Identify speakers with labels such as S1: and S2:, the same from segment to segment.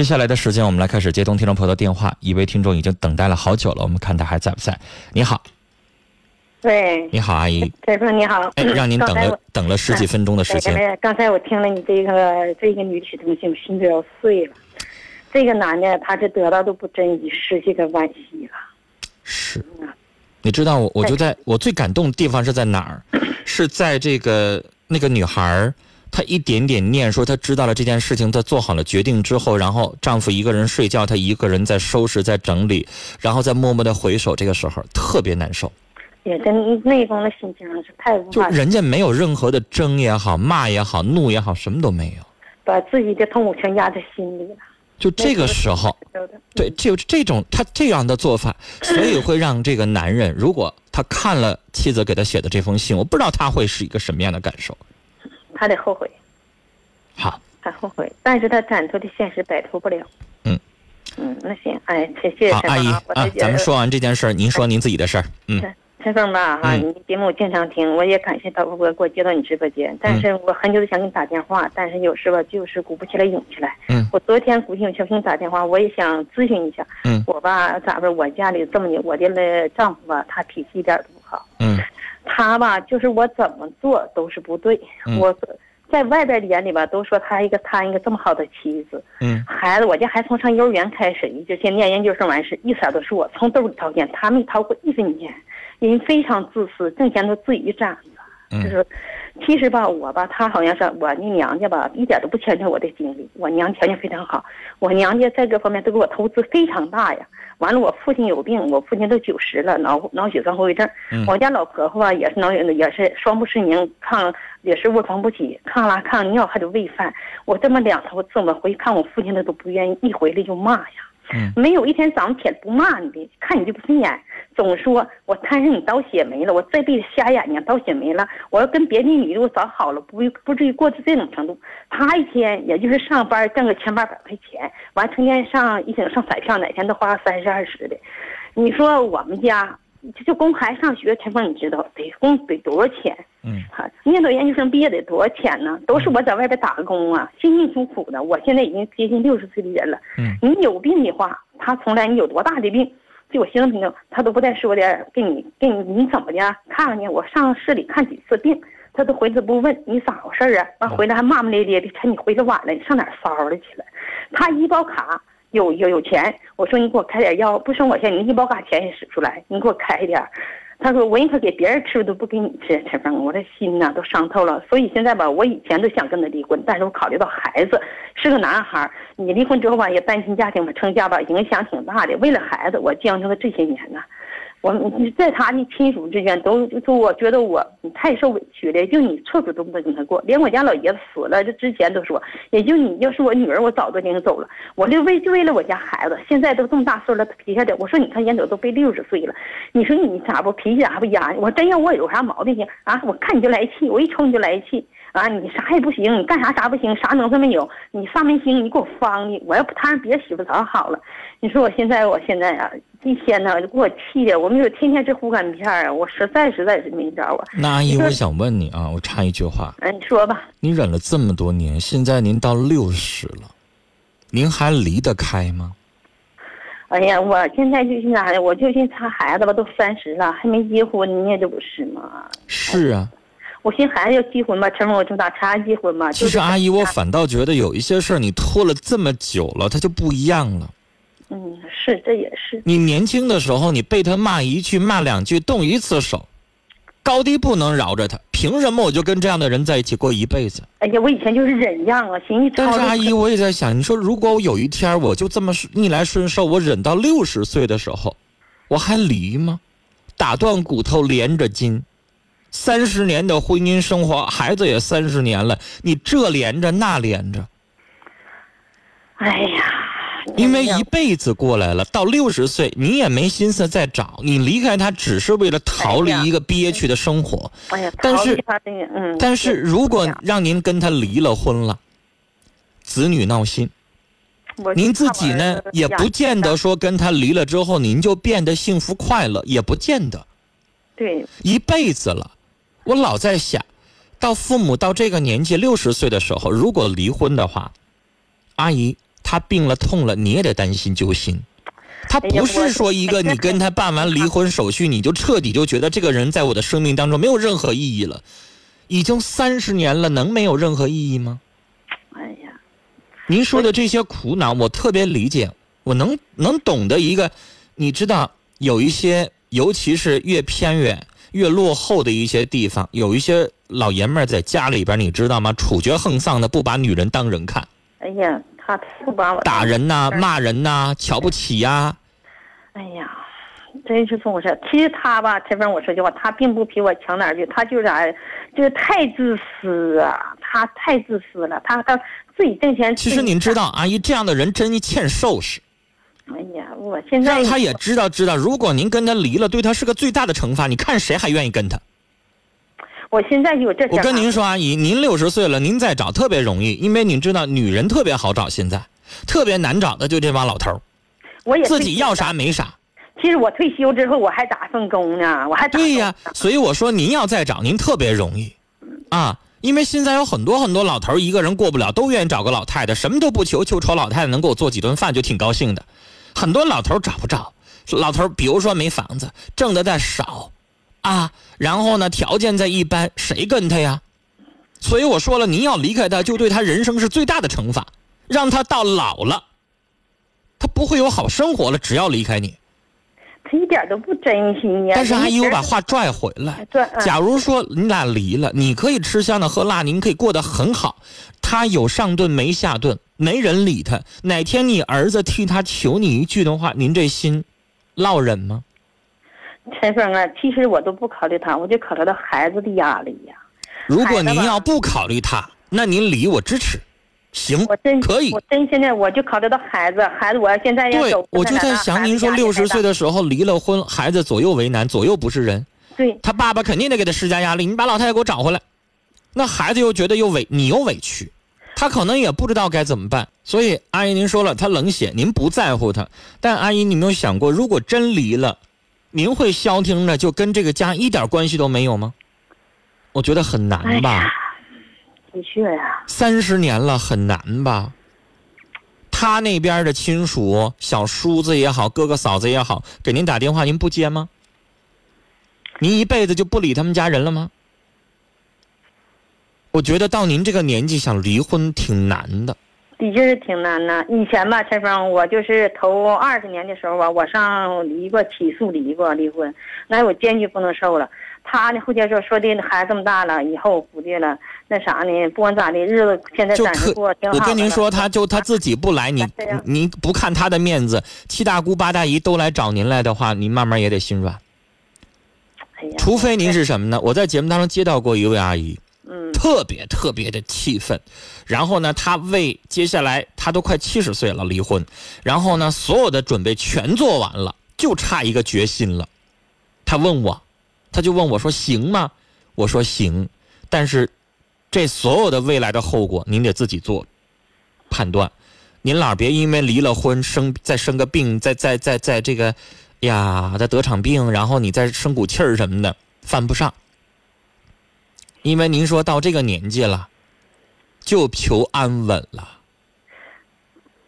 S1: 接下来的时间，我们来开始接通听众朋友的电话。一位听众已经等待了好久了，我们看他还在不在？你好，
S2: 喂，
S1: 你好，阿姨。
S2: 再说你好，
S1: 哎，让您等了等了十几分钟的时间。
S2: 哎刚才我听了你这个这个女体同性，心都要碎了。这个男的，他这得到都不珍惜，失去个惋惜了。
S1: 是，你知道我我就在我最感动的地方是在哪儿？是在这个那个女孩儿，她一点点念说她知道了这件事情，她做好了决定之后，然后丈夫一个人睡觉，她一个人在收拾在整理，然后再默默的回首，这个时候特别难受。
S2: 也跟内功的心情是太无法，
S1: 就人家没有任何的争也好，骂也好，怒也好，什么都没有。
S2: 把自己的痛苦全压在心里了。
S1: 就这个时候，对，就这种他这样的做法，所以会让这个男人，如果他看了妻子给他写的这封信，我不知道他会是一个什么样的感受。
S2: 他得后悔，
S1: 好，
S2: 他后悔，但是他暂脱的现实摆脱不了。
S1: 嗯
S2: 嗯，那行，哎，谢谢
S1: 好，
S2: 陈
S1: 阿姨咱们说完这件事儿，您说您自己的事儿。嗯，
S2: 陈峰吧，哈，
S1: 嗯
S2: 你节目我经常听，我也感谢导播给我接到你直播间，但是我很久都想给你打电话，但是有时候就是鼓不起来勇气来。
S1: 嗯
S2: 我昨天鼓起勇气给你打电话，我也想咨询一下。
S1: 嗯
S2: 我吧，咋不？我家里这么的，我的那丈夫吧，他脾气一点都不好。
S1: 嗯
S2: 他吧，就是我怎么做都是不对。
S1: 嗯
S2: 我在外边的眼里吧，都说他一个他一个这么好的妻子，
S1: 嗯
S2: 孩子，我家孩子从上幼儿园开始，一直先念研究生完事，一色都是我从兜里掏钱，他没掏过一分钱，人非常自私，挣钱都自己一攒着。就
S1: 嗯
S2: 是，其实吧，我吧，他好像是我那娘家吧，一点都不牵扯我的经历。我娘条件非常好，我娘家在各方面都给我投资非常大呀。完了，我父亲有病，我父亲都九十了，脑脑血栓后遗症。
S1: 嗯
S2: 我家老婆婆吧也是脑也是双目失明，抗也是卧床不起，抗拉抗尿还得喂饭。我这么两头这么回看我父亲，他都不愿意，一回来就骂呀。没有一天早上起来不骂你的，看你就不顺眼，总说我摊上你倒血霉了，我这辈子瞎眼睛倒血霉了，我要跟别的女的我早好了，不不至于过到这种程度。他一天也就是上班挣个千八百块钱，完成天上一整上彩票，哪天都花三十二十的。你说我们家就就供孩子上学，陈峰你知道得供得多少钱？
S1: 嗯
S2: 哈，念到研究生毕业得多少钱呢？都是我在外边打工啊，辛辛苦苦的。我现在已经接近六十岁的人了。
S1: 嗯，
S2: 你有病的话，他从来你有多大的病，就我心中朋友，他都不带说的，给你给你你怎么的？看看你，我上市里看几次病，他都回头不问你咋回事儿啊？完回来还骂骂咧咧的，趁你回来晚了，你上哪儿骚了去了？他医保卡有有有钱，我说你给我开点药，不生我钱，你医保卡钱也使出来，你给我开点。他说我宁可给别人吃都不给你吃，陈峰，我这心呐都伤透了。所以现在吧，我以前都想跟他离婚，但是我考虑到孩子是个男孩，你离婚之后吧也单亲家庭吧，成家吧影响挺大的。为了孩子，我将就了这些年呢。我你在他的亲属之间都就我觉得我你太受委屈了，就你处处都不能跟他过，连我家老爷子死了这之前都说，也就你要是我女儿，我早都领走了。我就为就为了我家孩子，现在都这么大岁数了，脾气的，我说你看烟斗都背六十岁了，你说你咋不脾气咋不压？我真要我有啥毛病行啊？我看你就来气，我一瞅你就来气。啊，你啥也不行，你干啥啥不行，啥能耐没有，你上明星，你给我方的，我要不摊上别的媳妇早好了。你说我现在，我现在啊，一天呢就给我气的，我没有天天吃护肝片啊，我实在实在是没招啊。
S1: 那阿姨，我想问你啊，我插一句话，
S2: 嗯、你说吧，
S1: 你忍了这么多年，现在您到六十了，您还离得开吗？
S2: 哎呀，我现在就是啥呢？我就寻他孩子吧，都三十了，还没结婚呢，这不是吗？
S1: 是啊，
S2: 我寻孩子要结婚吧，陈峰，我就打查结婚吧。
S1: 其实阿姨，我反倒觉得有一些事儿你拖了这么久了，他就不一样了。
S2: 嗯，是，这也是。
S1: 你年轻的时候，你被他骂一句、骂两句，动一次手，高低不能饶着他。凭什么我就跟这样的人在一起过一辈子？
S2: 哎呀，我以前就是忍让啊，寻思
S1: 但是阿姨，我也在想，你说如果我有一天我就这么逆来顺受，我忍到六十岁的时候，我还离吗？打断骨头连着筋，三十年的婚姻生活，孩子也三十年了，你这连着那连着，
S2: 哎呀，
S1: 因为一辈子过来了，到六十岁你也没心思再找，你离开他只是为了逃离一个憋屈的生活。
S2: 哎呀，
S1: 但是但是如果让您跟他离了婚了，子女闹心，
S2: 我
S1: 您自己呢也不见得说跟他离了之后您就变得幸福快乐，也不见得。
S2: 对，
S1: 一辈子了，我老在想，到父母到这个年纪六十岁的时候，如果离婚的话，阿姨她病了痛了，你也得担心揪心。他不是说一个你跟他办完离婚手续，你就彻底就觉得这个人在我的生命当中没有任何意义了。已经三十年了，能没有任何意义吗？
S2: 哎呀，
S1: 您说的这些苦恼，我特别理解，我能能懂得一个。你知道，有一些，尤其是越偏远、越落后的一些地方，有一些老爷们儿在家里边，你知道吗？处决横丧的，不把女人当人看。
S2: 哎呀，他不把我
S1: 打人呐，骂人呐，瞧不起呀。
S2: 哎呀。真是这么回事。其实他吧，陈峰，我说句话，他并不比我强哪儿去，他就是啥，就是太自私啊，他太自私了，他他自己挣钱。
S1: 其实您知道，阿姨这样的人真欠收拾。
S2: 哎呀，我现在
S1: 让他也知道知道，如果您跟他离了，对他是个最大的惩罚。你看谁还愿意跟他？
S2: 我现在有这。
S1: 我跟您说，阿姨，您六十岁了，您再找特别容易，因为您知道，女人特别好找，现在特别难找的就这帮老头
S2: 我也
S1: 自己要啥没啥。
S2: 其实我退休之后我还打份工呢，我还
S1: 对呀，所以我说您要再找您特别容易，啊，因为现在有很多很多老头一个人过不了，都愿意找个老太太，什么都不求，就瞅老太太能给我做几顿饭就挺高兴的。很多老头找不着，老头比如说没房子，挣的再少，啊，然后呢条件再一般，谁跟他呀？所以我说了，您要离开他，就对他人生是最大的惩罚，让他到老了，他不会有好生活了，只要离开你。
S2: 他一点都不真心呀。
S1: 但是阿姨，我把话拽回来。假如说你俩离了，你可以吃香的喝辣，您可以过得很好。他有上顿没下顿，没人理他。哪天你儿子替他求你一句的话，您这心落忍吗？
S2: 陈峰啊，其实我都不考虑他，我就考虑到孩子的压力呀。
S1: 如果您要不考虑他，那您离我支持。行，
S2: 我真
S1: 可以。
S2: 我真现在我就考虑到孩子，孩子我要现在要走。
S1: 对，我就在想，您说六十岁的时候离了婚，孩子左右为难，左右不是人。
S2: 对。
S1: 他爸爸肯定得给他施加压力，你把老太太给我找回来。那孩子又觉得又委，你又委屈，他可能也不知道该怎么办。所以阿姨您说了，他冷血，您不在乎他。但阿姨，你没有想过，如果真离了，您会消停的就跟这个家一点关系都没有吗？我觉得很难吧。
S2: 的确呀，
S1: 三十年了，很难吧？他那边的亲属，小叔子也好，哥哥嫂子也好，给您打电话，您不接吗？您一辈子就不理他们家人了吗？我觉得到您这个年纪想离婚挺难的。
S2: 的确是挺难的。以前吧，陈峰，我就是头二十年的时候吧，我上离过起诉离过离婚，那我坚决不能受了。他呢？后天说说的孩子这么大了，以后估计了那啥呢？不管咋的，日子现在暂时过挺
S1: 好。我跟您说，他就他自己不来，你您不看他的面子，七大姑八大姨都来找您来的话，您慢慢也得心软。除非您是什么呢？我在节目当中接到过一位阿姨，
S2: 嗯，
S1: 特别特别的气愤。然后呢，她为接下来她都快七十岁了离婚，然后呢，所有的准备全做完了，就差一个决心了。她问我。他就问我说：“行吗？”我说：“行。”但是，这所有的未来的后果，您得自己做判断。您老别因为离了婚，生再生个病，再再再再这个，呀，再得场病，然后你再生股气儿什么的，犯不上。因为您说到这个年纪了，就求安稳了，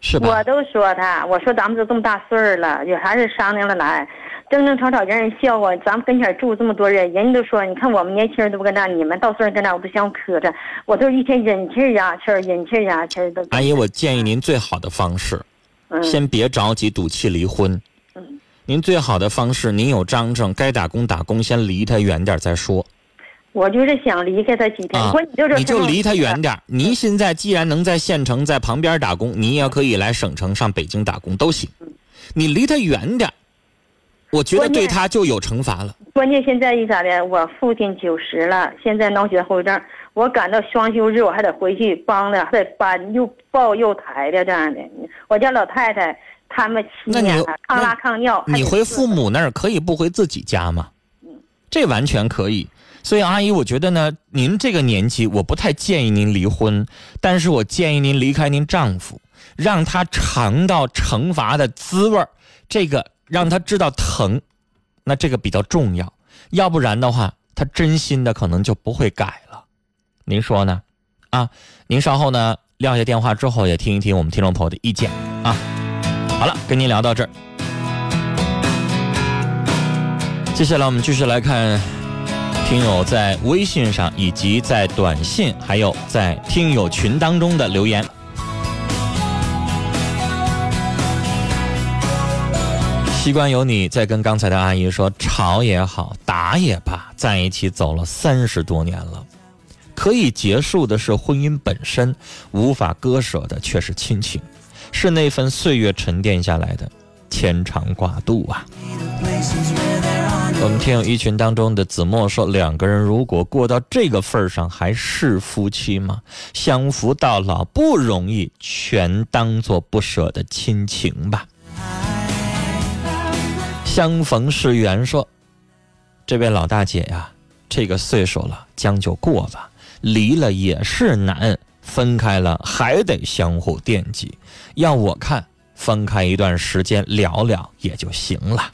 S1: 是吧？
S2: 我都说他，我说咱们都这么大岁儿了，有啥事商量着来。正正吵吵让人笑话，咱们跟前住这么多人，人家都说，你看我们年轻人都不跟那，你们到岁数跟那，我都想磕碜。我都一天忍气压气忍气压气的。
S1: 阿姨，我建议您最好的方式，先别着急赌气离婚。
S2: 嗯。
S1: 您最好的方式，您有张证，该打工打工，先离他远点再说。
S2: 我就是想离开他几天，
S1: 你就离他远点。您现在既然能在县城在旁边打工，你也可以来省城上北京打工都行。你离他远点。我觉得对他就有惩罚了。
S2: 关键现在一咋的？我父亲九十了，现在脑血后遗症。我赶到双休日，我还得回去帮着，还得搬又抱又抬的这样的。我家老太太他们七年了，抗拉抗尿。
S1: 你回父母那儿可以不回自己家吗？
S2: 嗯，
S1: 这完全可以。所以阿姨，我觉得呢，您这个年纪，我不太建议您离婚，但是我建议您离开您丈夫，让他尝到惩罚的滋味儿。这个。让他知道疼，那这个比较重要。要不然的话，他真心的可能就不会改了。您说呢？啊，您稍后呢？撂下电话之后，也听一听我们听众朋友的意见啊。好了，跟您聊到这儿，接下来我们继续来看听友在微信上以及在短信，还有在听友群当中的留言。习惯有你在跟刚才的阿姨说，吵也好，打也罢，在一起走了三十多年了，可以结束的是婚姻本身，无法割舍的却是亲情，是那份岁月沉淀下来的牵肠挂肚啊。我们听友一群当中的子墨说，两个人如果过到这个份儿上，还是夫妻吗？相扶到老不容易，全当做不舍的亲情吧。相逢是缘，说：“这位老大姐呀，这个岁数了，将就过吧。离了也是难，分开了还得相互惦记。要我看，分开一段时间聊聊也就行了。”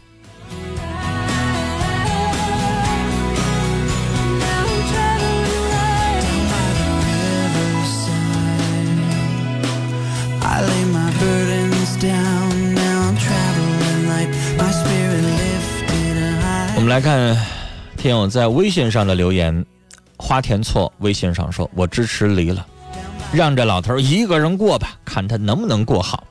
S1: 来看，听友在微信上的留言，花田错微信上说：“我支持离了，让这老头一个人过吧，看他能不能过好。”